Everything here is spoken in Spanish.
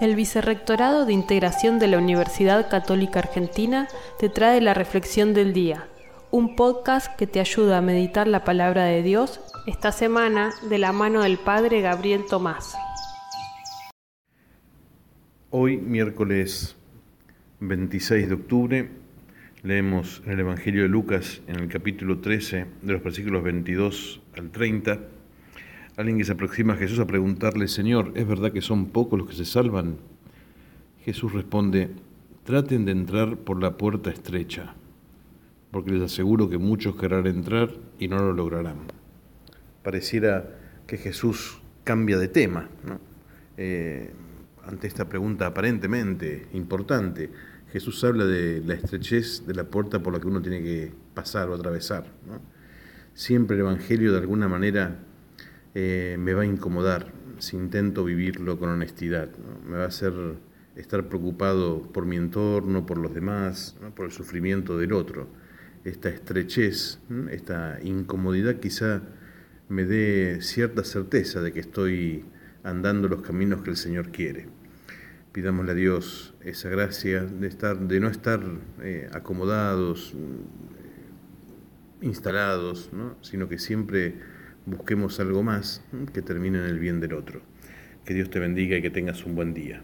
El Vicerrectorado de Integración de la Universidad Católica Argentina te trae la Reflexión del Día, un podcast que te ayuda a meditar la palabra de Dios esta semana de la mano del Padre Gabriel Tomás. Hoy, miércoles 26 de octubre, leemos en el Evangelio de Lucas en el capítulo 13 de los versículos 22 al 30 Alguien que se aproxima a Jesús a preguntarle, Señor, ¿es verdad que son pocos los que se salvan? Jesús responde, traten de entrar por la puerta estrecha, porque les aseguro que muchos querrán entrar y no lo lograrán. Pareciera que Jesús cambia de tema eh, ante esta pregunta aparentemente importante. Jesús habla de la estrechez de la puerta por la que uno tiene que pasar o atravesar. Siempre el Evangelio de alguna manera eh, me va a incomodar si intento vivirlo con honestidad. Me va a hacer estar preocupado por mi entorno, por los demás, por el sufrimiento del otro. Esta estrechez, esta incomodidad quizá me dé cierta certeza de que estoy andando los caminos que el Señor quiere. Pidámosle a Dios esa gracia de, estar, de no estar eh, acomodados, instalados, sino que siempre busquemos algo más que termine en el bien del otro. Que Dios te bendiga y que tengas un buen día.